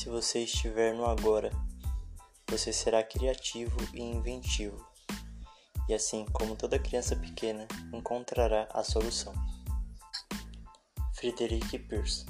Se você estiver no agora, você será criativo e inventivo, e assim como toda criança pequena, encontrará a solução. Frederic Pierce